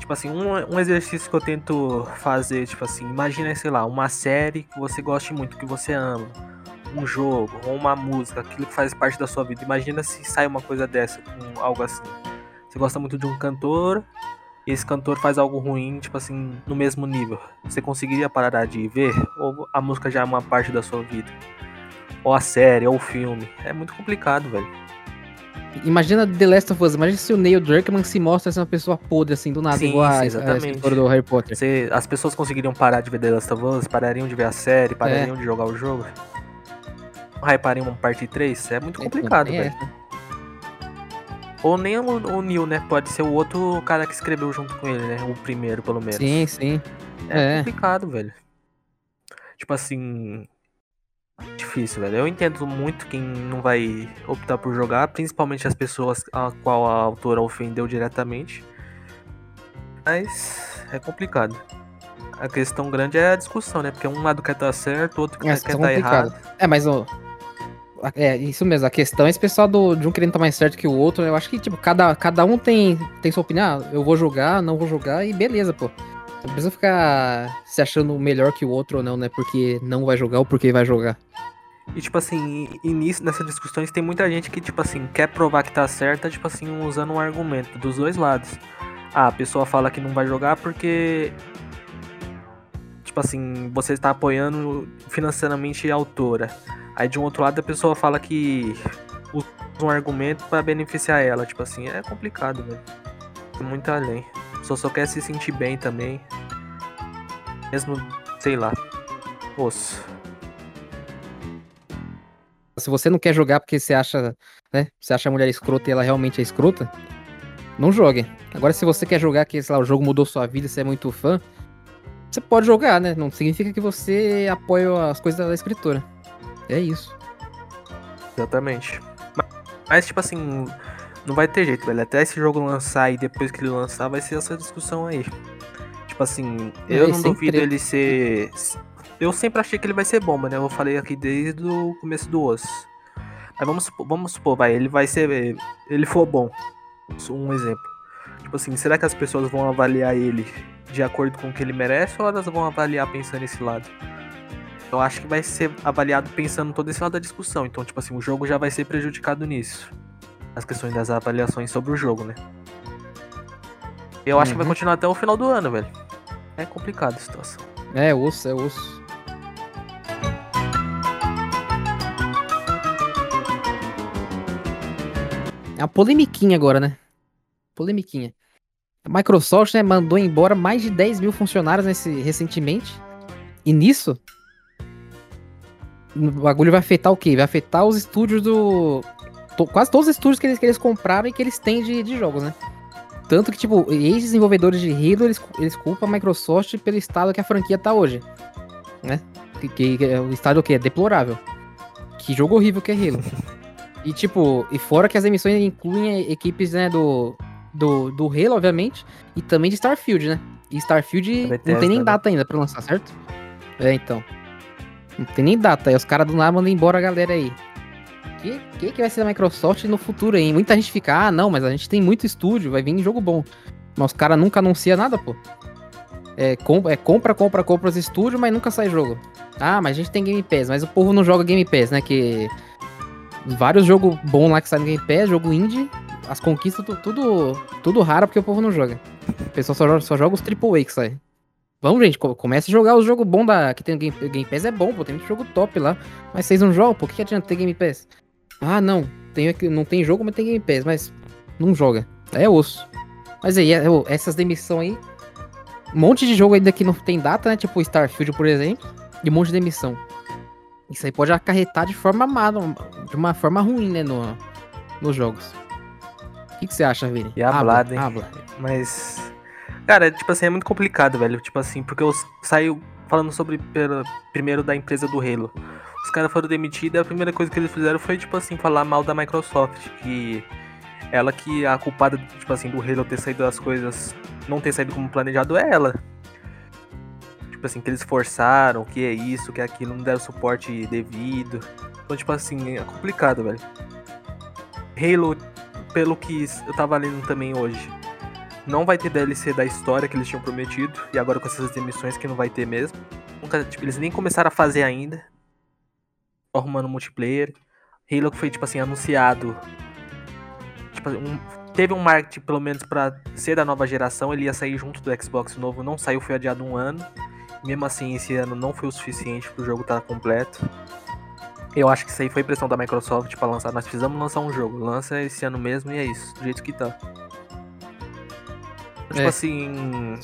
Tipo assim, um, um exercício que eu tento fazer, tipo assim, imagina, sei lá, uma série que você goste muito, que você ama. Um jogo, ou uma música, aquilo que faz parte da sua vida. Imagina se sai uma coisa dessa, com algo assim. Você gosta muito de um cantor, e esse cantor faz algo ruim, tipo assim, no mesmo nível. Você conseguiria parar de ver? Ou a música já é uma parte da sua vida? Ou a série, ou o filme? É muito complicado, velho. Imagina The Last of Us, imagina se o Neil Druckmann se mostra ser uma pessoa podre, assim, do nada, Sim, igual a, a exatamente. escritora do Harry Potter. Você- as pessoas conseguiriam parar de ver The Last of Us, parariam de ver a série, parariam de jogar o jogo. Não hypariam uma parte 3? É muito complicado, Tem velho. essa. Ou nem o, o Neil, né? Pode ser o outro cara que escreveu junto com ele, né? O primeiro, pelo menos. Sim, sim. É, É. complicado, velho. Tipo assim. Difícil, velho. Eu entendo muito quem não vai optar por jogar, principalmente as pessoas a qual a autora ofendeu diretamente. Mas é complicado. A questão grande é a discussão, né? Porque um lado quer estar certo, o outro quer estar é errado. É, mas ó, é isso mesmo. A questão é esse pessoal do, de um querendo estar mais certo que o outro. Eu acho que tipo cada, cada um tem tem sua opinião. Ah, Eu vou jogar, não vou jogar e beleza, pô. Não precisa ficar se achando melhor que o outro ou não, né? Porque não vai jogar ou porque vai jogar. E tipo assim, nisso, nessas discussões tem muita gente que, tipo assim, quer provar que tá certa, tipo assim, usando um argumento dos dois lados. Ah, a pessoa fala que não vai jogar porque. Tipo assim, você está apoiando financeiramente a autora. Aí de um outro lado a pessoa fala que usa um argumento pra beneficiar ela. Tipo assim, é complicado, velho. Muito além. Pessoa só quer se sentir bem também. Mesmo, sei lá. Osso. Se você não quer jogar porque você acha, né? Você acha a mulher escrota e ela realmente é escrota, não jogue. Agora, se você quer jogar que, sei lá, o jogo mudou sua vida, você é muito fã, você pode jogar, né? Não significa que você apoia as coisas da escritora. É isso. Exatamente. Ma- Mas, tipo assim, não vai ter jeito, velho. Até esse jogo lançar e depois que ele lançar, vai ser essa discussão aí. Tipo assim, eu Vai não duvido treta. ele ser. Eu sempre achei que ele vai ser bomba, né? Eu falei aqui desde o começo do osso. Mas vamos supor, vamos supor, vai, ele vai ser. Ele for bom. Um exemplo. Tipo assim, será que as pessoas vão avaliar ele de acordo com o que ele merece ou elas vão avaliar pensando nesse lado? Eu acho que vai ser avaliado pensando todo esse lado da discussão. Então, tipo assim, o jogo já vai ser prejudicado nisso. As questões das avaliações sobre o jogo, né? Eu acho que vai Uhum. continuar até o final do ano, velho. É complicado a situação. É osso, é osso. É uma polemiquinha agora, né? Polemiquinha. A Microsoft né, mandou embora mais de 10 mil funcionários nesse, recentemente. E nisso, o bagulho vai afetar o quê? Vai afetar os estúdios do. To- quase todos os estúdios que eles, que eles compraram e que eles têm de, de jogos, né? Tanto que, tipo, ex-desenvolvedores de Halo, eles, eles culpam a Microsoft pelo estado que a franquia tá hoje. Né? Que, que- que é o estado o quê? É deplorável. Que jogo horrível que é Halo. *laughs* e, tipo, e fora que as emissões incluem equipes, né, do, do, do Halo, obviamente, e também de Starfield, né? E Starfield Da não Bethesda, tem nem né? data ainda pra lançar, certo? É, então. Não tem nem data. Aí os caras do nada mandam embora a galera aí. Que, que que vai ser da Microsoft no futuro aí? Muita gente fica, ah, não, mas a gente tem muito estúdio, vai vir jogo bom. Mas os caras nunca anunciam nada, pô. É, com- é compra, compra, compra os estúdios, mas nunca sai jogo. Ah, mas a gente tem Game Pass, mas o povo não joga Game Pass, né? Que vários jogos bons lá que saem no Game Pass, jogo indie, as conquistas, tu- tudo, tudo raro porque o povo não joga. O pessoal só joga, só joga os AAA que sai. Vamos, gente, co- comece a jogar os jogos bons da, que tem Game, Game Pass, é bom, pô, tem muito jogo top lá. Mas vocês não jogam, que, que adianta ter Game Pass? Ah, não, tem, não tem jogo, mas tem Game Pass, mas não joga. É osso. Mas aí, é- essas demissões aí, um monte de jogo ainda que não tem data, né? Tipo Starfield, por exemplo, e um monte de demissão. Isso aí pode acarretar de forma má, de uma forma ruim, né, no, nos jogos. O que, que você acha, Vini? E hablado, hein? Habla. Mas. Cara, tipo assim, é muito complicado, velho. Tipo assim, porque eu saio falando sobre pela- primeiro da empresa do Halo. Os caras foram demitidos a primeira coisa que eles fizeram foi, tipo assim, falar mal da Microsoft. Que ela que a culpada, tipo assim, do Halo ter saído das coisas, não ter saído como planejado é ela. Tipo assim, que eles forçaram, que é isso, que é aquilo, não deram suporte devido. Então, tipo assim, é complicado, velho. Halo, pelo que eu tava lendo também hoje, não vai ter DLC da história que eles tinham prometido, e agora com essas demissões que não vai ter mesmo. Nunca, tipo, eles nem começaram a fazer ainda. Arrumando multiplayer. Halo que foi, tipo assim, anunciado. Tipo, um, teve um marketing, pelo menos, para ser da nova geração. Ele ia sair junto do Xbox novo, não saiu, foi adiado um ano. Mesmo assim, esse ano não foi o suficiente pro jogo estar tá completo. Eu acho que isso aí foi pressão da Microsoft para lançar. Nós precisamos lançar um jogo. Lança esse ano mesmo e é isso, do jeito que tá. Tipo é. assim.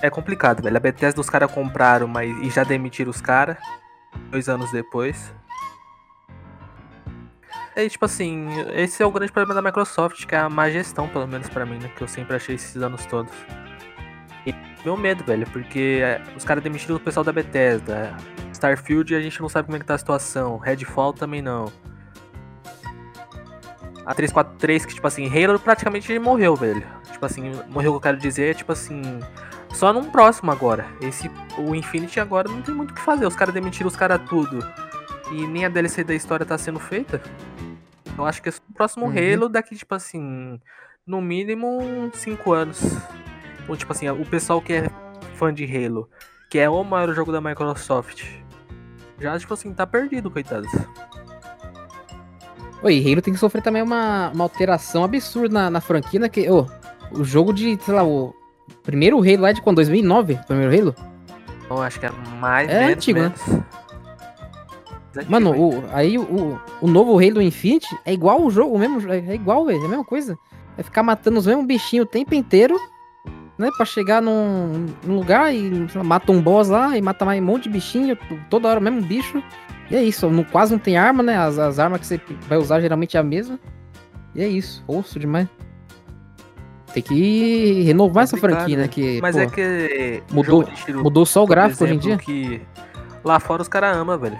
É complicado, velho. A Bethesda os caras compraram mas, e já demitiram os caras. Dois anos depois. É tipo assim, esse é o grande problema da Microsoft, que é a má gestão, pelo menos para mim, né? Que eu sempre achei esses anos todos. E meu medo, velho, porque é, os caras demitiram o pessoal da Bethesda. Starfield a gente não sabe como é que tá a situação. Redfall também não. A 343, que tipo assim, Halo praticamente morreu, velho. Tipo assim, morreu o que eu quero dizer, é tipo assim. Só num próximo agora. Esse, o Infinity agora não tem muito o que fazer. Os caras demitiram os caras tudo. E nem a DLC da história tá sendo feita. Eu acho que é o próximo uhum. Halo daqui, tipo assim, no mínimo 5 anos. Então, tipo assim, o pessoal que é fã de Halo, que é o maior jogo da Microsoft, já, tipo assim, tá perdido, coitados. Oi, Halo tem que sofrer também uma, uma alteração absurda na, na franquia, né? Que, oh, o jogo de, sei lá, o primeiro Halo lá de quando? 2009? O primeiro Halo? Eu acho que é mais É menos, antigo, menos. né? Mano, o, aí o, o novo Halo Infinite é igual o jogo, o mesmo, é igual, velho, é a mesma coisa. É ficar matando os mesmos bichinhos o tempo inteiro, né? Pra chegar num, num lugar e lá, mata um boss lá e mata mais um monte de bichinho, toda hora o mesmo bicho. E é isso, não, quase não tem arma, né? As, as armas que você vai usar geralmente é a mesma. E é isso, osso demais. Tem que renovar essa franquia, né? Que, Mas pô, é que. Mudou, mudou só o gráfico exemplo, hoje em dia. que lá fora os caras amam, velho.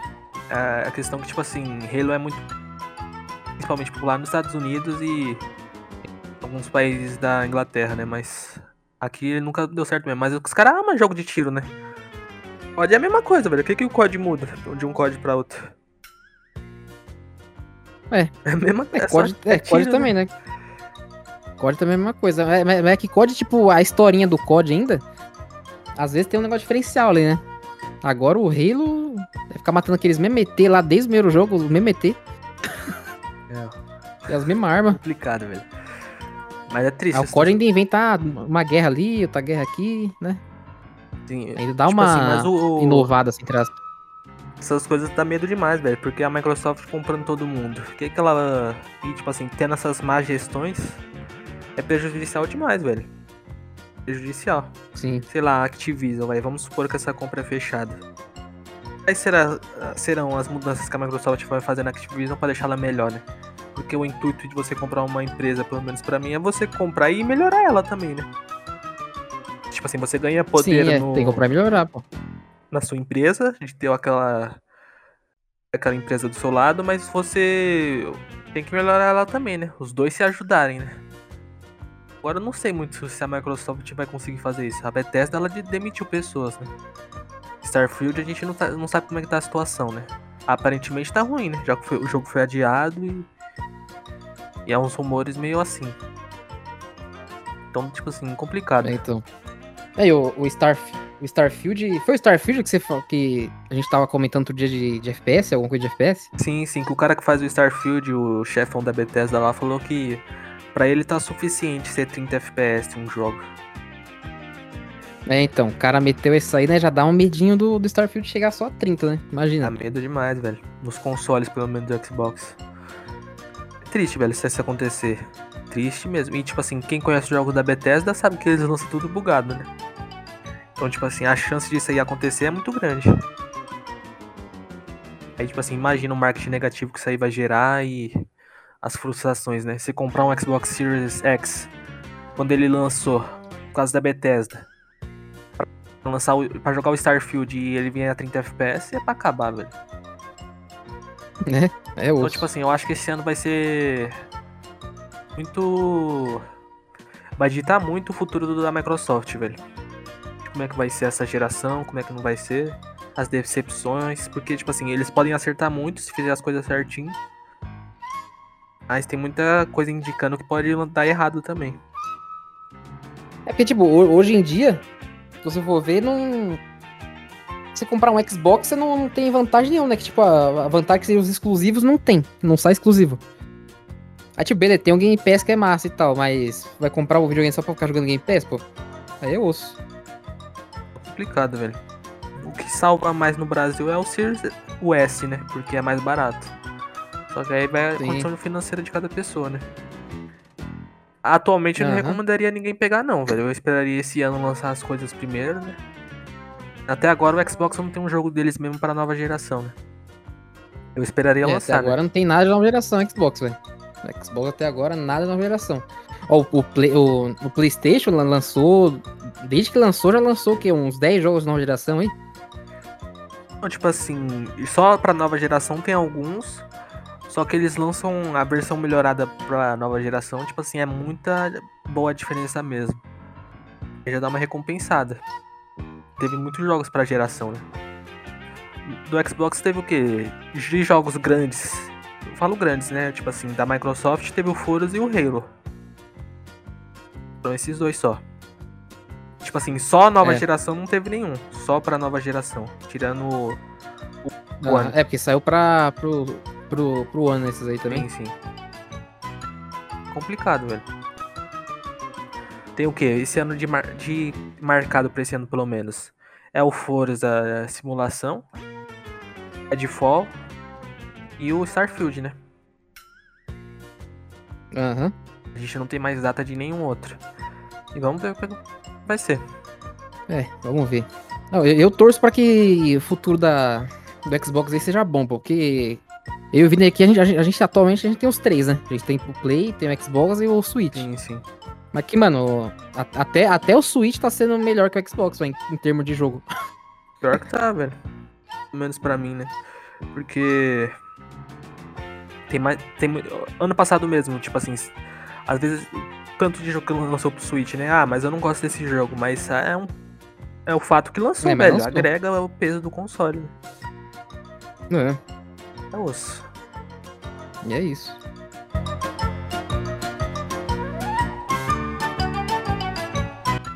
A questão que, tipo assim, Halo é muito. Principalmente popular nos Estados Unidos e alguns países da Inglaterra, né? Mas aqui nunca deu certo mesmo. Mas os caras amam jogo de tiro, né? COD é a mesma coisa, velho. O que, que o COD muda de um COD pra outro? É. É a mesma coisa. É, COD, é, é COD né? também, né? COD também é a mesma coisa. Mas, mas é que COD, tipo, a historinha do COD ainda, às vezes tem um negócio diferencial ali, né? Agora o Halo vai ficar matando aqueles memetê lá desde o primeiro jogo, os memetê. É. E as mesmas armas. Complicado, velho. Mas é triste. Ah, o COD ainda inventa uma guerra ali, outra guerra aqui, né? Sim. Ainda dá tipo uma assim, o... inovada, assim, entre aspas. Essas coisas dá medo demais, velho. Porque a Microsoft comprando todo mundo. O que, que ela. E, tipo assim, tendo essas más gestões é prejudicial demais, velho. Prejudicial. Sim. Sei lá, Activision, vai. Vamos supor que essa compra é fechada. Quais será, serão as mudanças que a Microsoft vai fazer na Activision para deixá-la melhor, né? Porque o intuito de você comprar uma empresa, pelo menos para mim, é você comprar e melhorar ela também, né? Tipo assim, você ganha poder Sim, é, no... tem que comprar e melhorar, pô. Na sua empresa, gente tem aquela aquela empresa do seu lado, mas você tem que melhorar ela também, né? Os dois se ajudarem, né? Agora eu não sei muito se a Microsoft vai conseguir fazer isso. A Bethesda ela demitiu pessoas, né? Starfield a gente não, tá, não sabe como é que tá a situação, né? Aparentemente tá ruim, né? Já que foi, o jogo foi adiado e. E há uns rumores meio assim. Então, tipo assim, complicado. É, então. É, o, o, Starf, o Starfield. Foi o Starfield que você que a gente tava comentando outro dia de, de FPS, alguma coisa de FPS? Sim, sim, que o cara que faz o Starfield, o chefão da Bethesda lá, falou que Pra ele tá suficiente ser 30 FPS um jogo. É, então, o cara meteu isso aí, né? Já dá um medinho do, do Starfield chegar só a 30, né? Imagina. Dá medo demais, velho. Nos consoles, pelo menos do Xbox. É triste, velho, se isso acontecer. Triste mesmo. E, tipo assim, quem conhece os jogos da Bethesda sabe que eles lançam tudo bugado, né? Então, tipo assim, a chance disso aí acontecer é muito grande. Aí, tipo assim, imagina o marketing negativo que isso aí vai gerar e as frustrações, né? Você comprar um Xbox Series X quando ele lançou, por causa da Bethesda, lançar o, pra jogar o Starfield e ele vinha a 30 FPS, é pra acabar, velho. É, é Então, tipo assim, eu acho que esse ano vai ser muito. Vai ditar muito o futuro da Microsoft, velho. Como é que vai ser essa geração, como é que não vai ser, as decepções, porque, tipo assim, eles podem acertar muito se fizer as coisas certinho. Mas tem muita coisa indicando que pode dar errado também. É porque, tipo, hoje em dia, se você for ver, não. Você comprar um Xbox, você não, não tem vantagem nenhuma, né? Que, tipo, a, a vantagem que os exclusivos não tem. Não sai exclusivo. Aí, tipo, beleza, tem um Game Pass que é massa e tal, mas vai comprar o videogame só pra ficar jogando Game Pass, pô? Aí é osso. Complicado, velho. O que salva mais no Brasil é o Series US, né? Porque é mais barato. Só que aí vai a Sim. condição financeira de cada pessoa, né? Atualmente eu não recomendaria ninguém pegar, não, velho. Eu esperaria esse ano lançar as coisas primeiro, né? Até agora o Xbox não tem um jogo deles mesmo para nova geração, né? Eu esperaria é, lançar. Até agora né? não tem nada de nova geração Xbox, velho. Xbox até agora nada de nova geração. Ó, o, Play, o, o, PlayStation lançou. Desde que lançou, já lançou o quê? Uns 10 jogos de nova geração aí? Não, tipo assim, só pra nova geração tem alguns. Só que eles lançam a versão melhorada pra nova geração, tipo assim, é muita boa diferença mesmo. Já dá uma recompensada. Teve muitos jogos pra geração, né? Do Xbox teve o quê? De jogos grandes. Eu falo grandes, né? Tipo assim, da Microsoft teve o Forza e o Halo. Então esses dois só. Tipo assim, só a nova é. geração não teve nenhum. Só pra nova geração. Tirando o, o ah, É, porque saiu pra, pro, pro, pro ano esses aí também. Sim, sim. Complicado, velho. Tem o que? Esse ano de, mar... de marcado pra esse ano, pelo menos. É o Forza Simulação. Redfall. E o Starfield, né? Aham. Uhum. A gente não tem mais data de nenhum outro. E vamos ver o que vai ser. É, vamos ver. Não, eu, eu torço para que o futuro da, do Xbox aí seja bom, porque eu vi aqui, a gente, a gente, a gente, atualmente a gente tem os três, né? A gente tem o Play, tem o Xbox e o Switch. Sim, sim. Mas que, mano, a, até, até o Switch tá sendo melhor que o Xbox, em, em termos de jogo. Pior que tá, velho. Pelo menos pra mim, né? Porque. Tem mais. Tem, ano passado mesmo, tipo assim. Às vezes. Tanto de jogo que lançou pro Switch, né? Ah, mas eu não gosto desse jogo. Mas é um. É o fato que lançou, é, velho. Lançou. Agrega o peso do console. É. É osso. E é isso.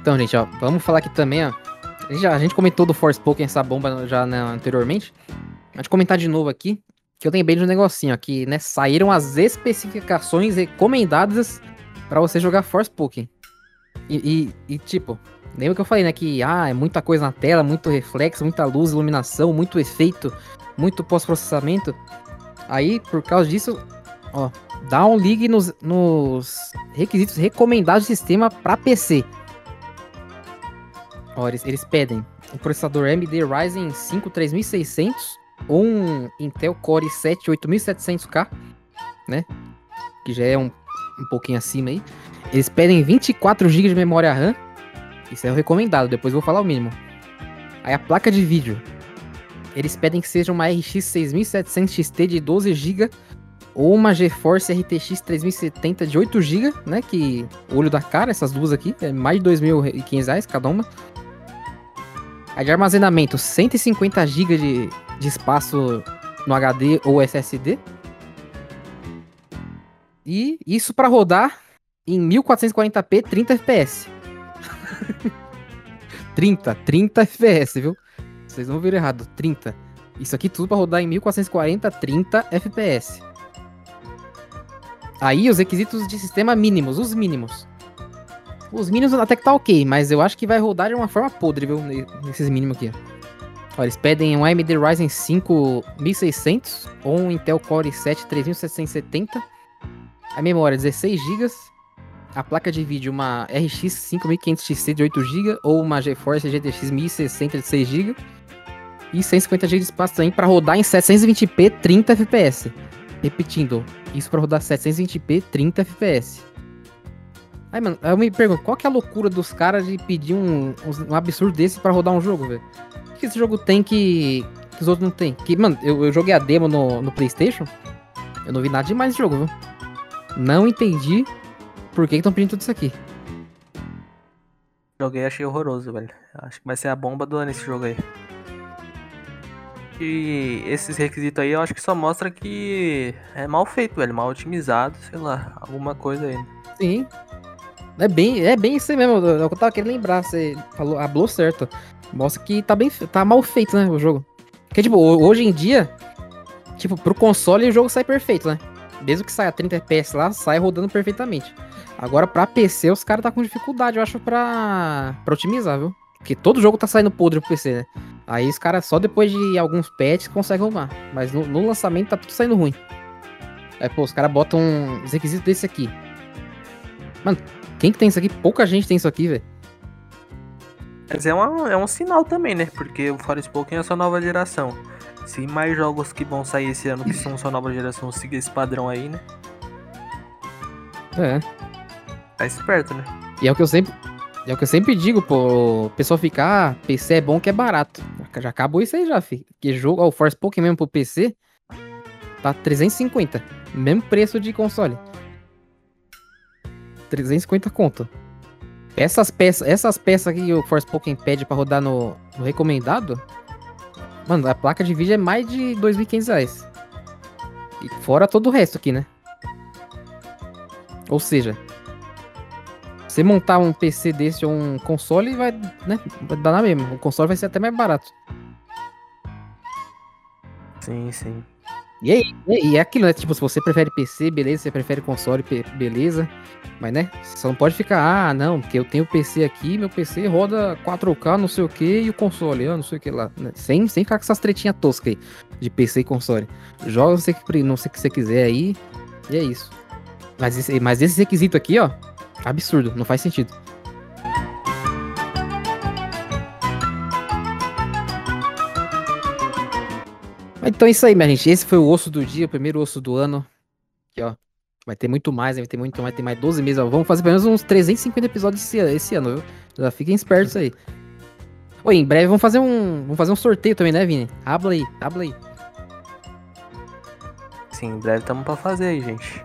Então, gente, ó, vamos falar aqui também, ó. A gente, a gente comentou do Force Pokémon, essa bomba já né, anteriormente. A gente comentar de novo aqui, que eu tenho bem de um negocinho aqui, né? Saíram as especificações recomendadas para você jogar Force Pokémon. E, e, e, tipo, lembra que eu falei, né? Que ah, é muita coisa na tela, muito reflexo, muita luz, iluminação, muito efeito, muito pós-processamento. Aí, por causa disso, ó, dá um ligue nos, nos requisitos recomendados do sistema para PC. Ó, eles, eles pedem um processador AMD Ryzen 5 3600 ou um Intel Core i7 8700K, né? Que já é um, um pouquinho acima aí. Eles pedem 24 GB de memória RAM. Isso é o recomendado, depois eu vou falar o mínimo. Aí a placa de vídeo. Eles pedem que seja uma RX 6700 XT de 12 GB ou uma GeForce RTX 3070 de 8 GB, né? Que olho da cara, essas duas aqui, é mais de 2.500 reais cada uma. Aí de armazenamento, 150 GB de, de espaço no HD ou SSD. E isso para rodar em 1440p 30 FPS. 30, 30 FPS, viu? Vocês não viram errado, 30. Isso aqui tudo para rodar em 1440 30 FPS. Aí os requisitos de sistema mínimos, os mínimos. Os mínimos até que tá ok, mas eu acho que vai rodar de uma forma podre, viu? Nesses mínimos aqui. Ó, eles pedem um AMD Ryzen 5 1600 ou um Intel Core i7 3770. A memória 16 GB. A placa de vídeo uma RX 5500 XT de 8 GB ou uma GeForce GTX 1060 de 6 GB. E 150 GB de espaço também para rodar em 720p 30 FPS. Repetindo, isso para rodar 720p 30 FPS. Aí, mano, eu me pergunto, qual que é a loucura dos caras de pedir um, um absurdo desse para rodar um jogo, velho? O que esse jogo tem que, que os outros não tem? Que, mano, eu, eu joguei a demo no, no PlayStation, eu não vi nada demais nesse jogo, viu? Não entendi por que estão pedindo tudo isso aqui. Joguei achei horroroso, velho. Acho que vai ser a bomba do ano esse jogo aí. E esses requisitos aí eu acho que só mostra que é mal feito, velho. Mal otimizado, sei lá, alguma coisa aí. Sim, É bem, é bem isso mesmo. É o que eu tava querendo lembrar. Você falou, falou certo. Mostra que tá bem, tá mal feito, né, o jogo. Porque, tipo, hoje em dia, tipo, pro console o jogo sai perfeito, né? Mesmo que saia 30 FPS lá, sai rodando perfeitamente. Agora, pra PC, os caras tá com dificuldade, eu acho, pra, pra otimizar, viu? Porque todo jogo tá saindo podre pro PC, né? Aí os caras só depois de alguns patches conseguem arrumar. Mas no, no, lançamento tá tudo saindo ruim. Aí, pô, os caras botam os requisitos desse aqui. Mano, quem que tem isso aqui? Pouca gente tem isso aqui, velho. Mas é, uma, é um sinal também, né? Porque o Forspoken é a sua nova geração. Se mais jogos que vão sair esse ano que são sua nova geração seguir esse padrão aí, né? É. Tá esperto, né? E é o que eu sempre. É o que eu sempre digo, pô. Pessoal ficar, ah, PC é bom que é barato. Já acabou isso aí já, fi. Que jogo, ó, o Forspoken mesmo pro PC tá 350. Mesmo preço de console. 350 conto. Essas peças, essas peças que o Forspoken pede pra rodar no, no, recomendado, mano, a placa de vídeo é mais de 2.500 reais. E fora todo o resto aqui, né? Ou seja, você montar um PC desse ou um console, vai, né, vai dar na mesma. O console vai ser até mais barato. Sim, sim. E aí, e é aquilo, né? Tipo, se você prefere PC, beleza, você prefere console, beleza. Mas, né, você não pode ficar, ah, não, porque eu tenho PC aqui, meu PC roda 4K, não sei o que, e o console, ah, não sei o que lá. Né? Sem, sem ficar com essas tretinhas toscas aí, de PC e console. Joga o que, não sei o que você quiser aí, e é isso. Mas esse, mas esse requisito aqui, ó, absurdo, não faz sentido. Então é isso aí, minha gente. Esse foi o osso do dia, o primeiro osso do ano. Aqui, ó. Vai ter muito mais, vai ter muito, vai ter mais 12 meses. Ó. Vamos fazer pelo menos uns 350 episódios esse, esse ano, viu? Já fiquem espertos aí. Oi, em breve vamos fazer um. Vamos fazer um sorteio também, né, Vini? Habla aí, habla aí. Sim, em breve estamos pra fazer aí, gente.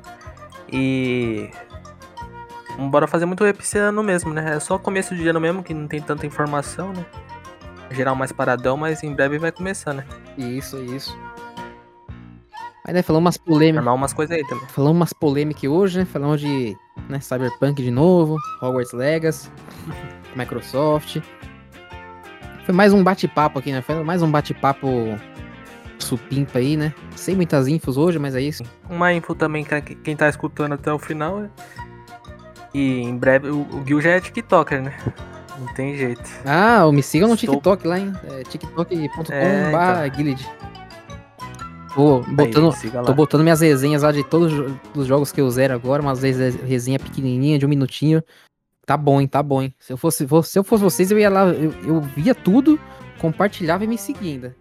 E. Vamos bora fazer muito esse ano mesmo, né? É só começo de ano mesmo, que não tem tanta informação, né? geral mais paradão, mas em breve vai começar, né? Isso, isso. Aí, né, falamos umas polêmicas. Armar umas coisas aí também. Falamos umas polêmicas hoje, né? Falamos de né, Cyberpunk de novo, Hogwarts Legacy, *laughs* Microsoft. Foi mais um bate-papo aqui, né? Foi mais um bate-papo supimpa aí, né? Sem muitas infos hoje, mas é isso. Uma info também, quem tá escutando até o final. E em breve, o, o Gil já é TikToker, né? Não tem jeito. Ah, me sigam no Estou... TikTok lá, hein? É, tiktok.com.br é, então. Tô botando, Aí, tô botando minhas resenhas lá de todos os jogos que eu zero agora, umas resenha pequenininha de um minutinho. Tá bom, hein? Tá bom, hein? Se eu fosse, se eu fosse vocês, eu ia lá, eu, eu via tudo, compartilhava e me seguia ainda.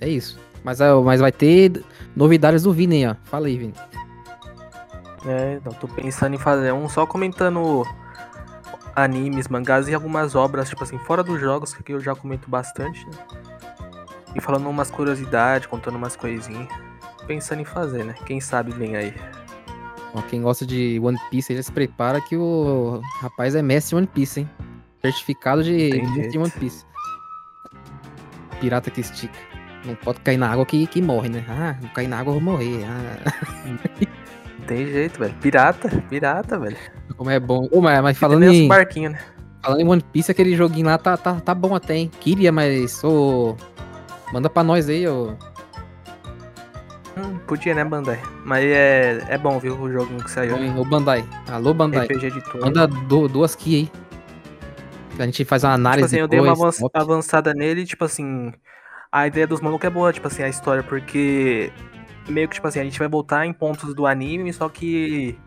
É isso. Mas, mas vai ter novidades do Vini ó. Fala aí, Vini. É, então tô pensando em fazer um só comentando animes, mangás e algumas obras, tipo assim, fora dos jogos, que eu já comento bastante, né? E falando umas curiosidades, contando umas coisinhas. Pensando em fazer, né? Quem sabe vem aí. Ó, quem gosta de One Piece já se prepara que o rapaz é mestre One Piece, hein? Certificado de, de One Piece. Pirata que estica. Não pode cair na água que, que morre, né? Ah, não cair na água eu vou morrer. Ah. *laughs* tem jeito, velho. Pirata, pirata, velho. Como é bom. Ô, mas, mas falando em. Né? Falando em One Piece, aquele joguinho lá tá, tá, tá bom até, hein? Queria, mas. Ô, manda pra nós aí, ô. Hum, podia, né, Bandai? Mas é, é bom, viu, o joguinho que saiu. Ô, Bandai. Alô, Bandai. RPG Manda do, duas key aí. A gente faz uma análise. Tipo assim, eu dei uma avançada nele, tipo assim. A ideia dos malucos é boa, tipo assim, a história, porque meio que, tipo assim, a gente vai voltar em pontos do anime, só que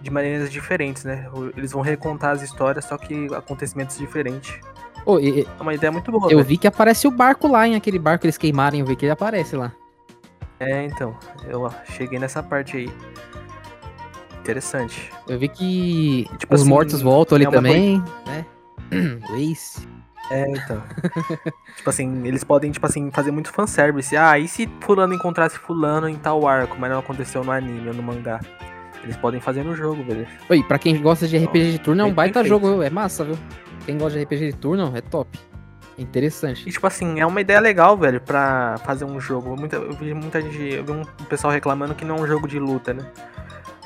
de maneiras diferentes, né? Eles vão recontar as histórias, só que acontecimentos diferentes. Oh, e, é uma ideia muito boa. Eu vi que aparece o barco lá, em aquele barco que eles queimarem, eu vi que ele aparece lá. É, então, eu cheguei nessa parte aí. Interessante. Eu vi que tipo os assim, mortos voltam ali é também, coisa... né? *clears throat* o Ace. É, então. *laughs* tipo assim, eles podem, tipo assim, fazer muito fanservice. Ah, e se fulano encontrasse fulano em tal arco, mas não aconteceu no anime ou no mangá? Eles podem fazer no jogo, beleza? Oi, pra quem gosta de RPG de turno, é um baita jogo, é massa, viu? Quem gosta de RPG de turno, é top. Interessante. E, tipo assim, é uma ideia legal, velho, pra fazer um jogo. Muita, eu vi muita gente, eu vi um pessoal reclamando que não é um jogo de luta, né?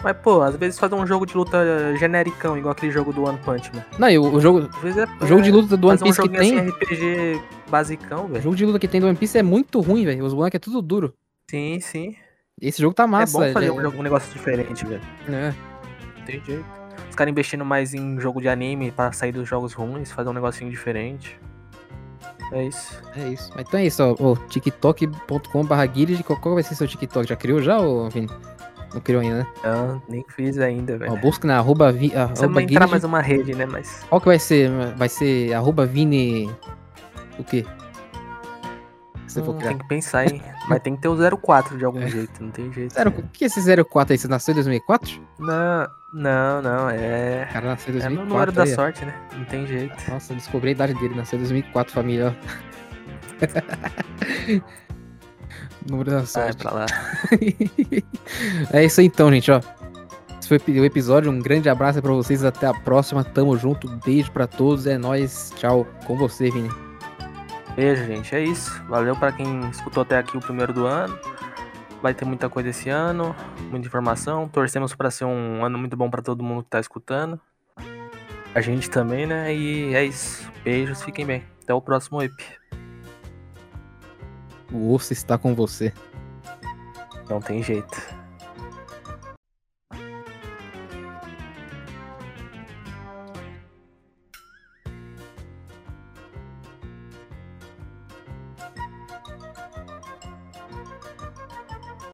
Mas, pô, às vezes fazer um jogo de luta genericão, igual aquele jogo do One Punch Man. Não, e o, o jogo, Às vezes é, o jogo de luta do One fazer um Piece que tem. assim, RPG basicão, O velho. jogo de luta que tem do One Piece é muito ruim, velho. Os bonecos é tudo duro. Sim, sim. Esse jogo tá massa. é bom fazer é- um, um negócio diferente, velho. é. Não tem jeito. Os caras investindo mais em jogo de anime pra sair dos jogos ruins, fazer um negocinho diferente. É isso. É isso. Então é isso, ó. ó tiktok.com.br guilherme. Qual, qual vai ser seu TikTok? Já criou já, ô Vini? Não criou ainda, né? Não, nem fiz ainda, Ó, velho. busca na arroba, vi, arroba entrar guilherme. mais uma rede, né? Mas. Qual que vai ser? Vai ser arroba Vini... O quê? Se você for Hum, criar. tem que pensar, hein? *laughs* Mas tem que ter o 04 de algum jeito, não tem jeito. Zero, o que é esse 04 aí? Você nasceu em 2004? Não, não, não. É. O cara nasceu em É 2004. no número da aí, ó. sorte, né? Não tem jeito. Nossa, descobri a idade dele, nasceu em 2004, família. ó. *laughs* número da sorte. pra lá. *laughs* é isso aí então, gente, ó. Esse foi o episódio. Um grande abraço pra vocês. Até a próxima. Tamo junto. Beijo pra todos. É nóis. Tchau. Com você, Vini. Beijo, gente. É isso. Valeu pra quem escutou até aqui o primeiro do ano. Vai ter muita coisa esse ano, muita informação. Torcemos pra ser um ano muito bom pra todo mundo que tá escutando. A gente também, né? E é isso. Beijos, fiquem bem. Até o próximo EP. O osso está com você. Não tem jeito.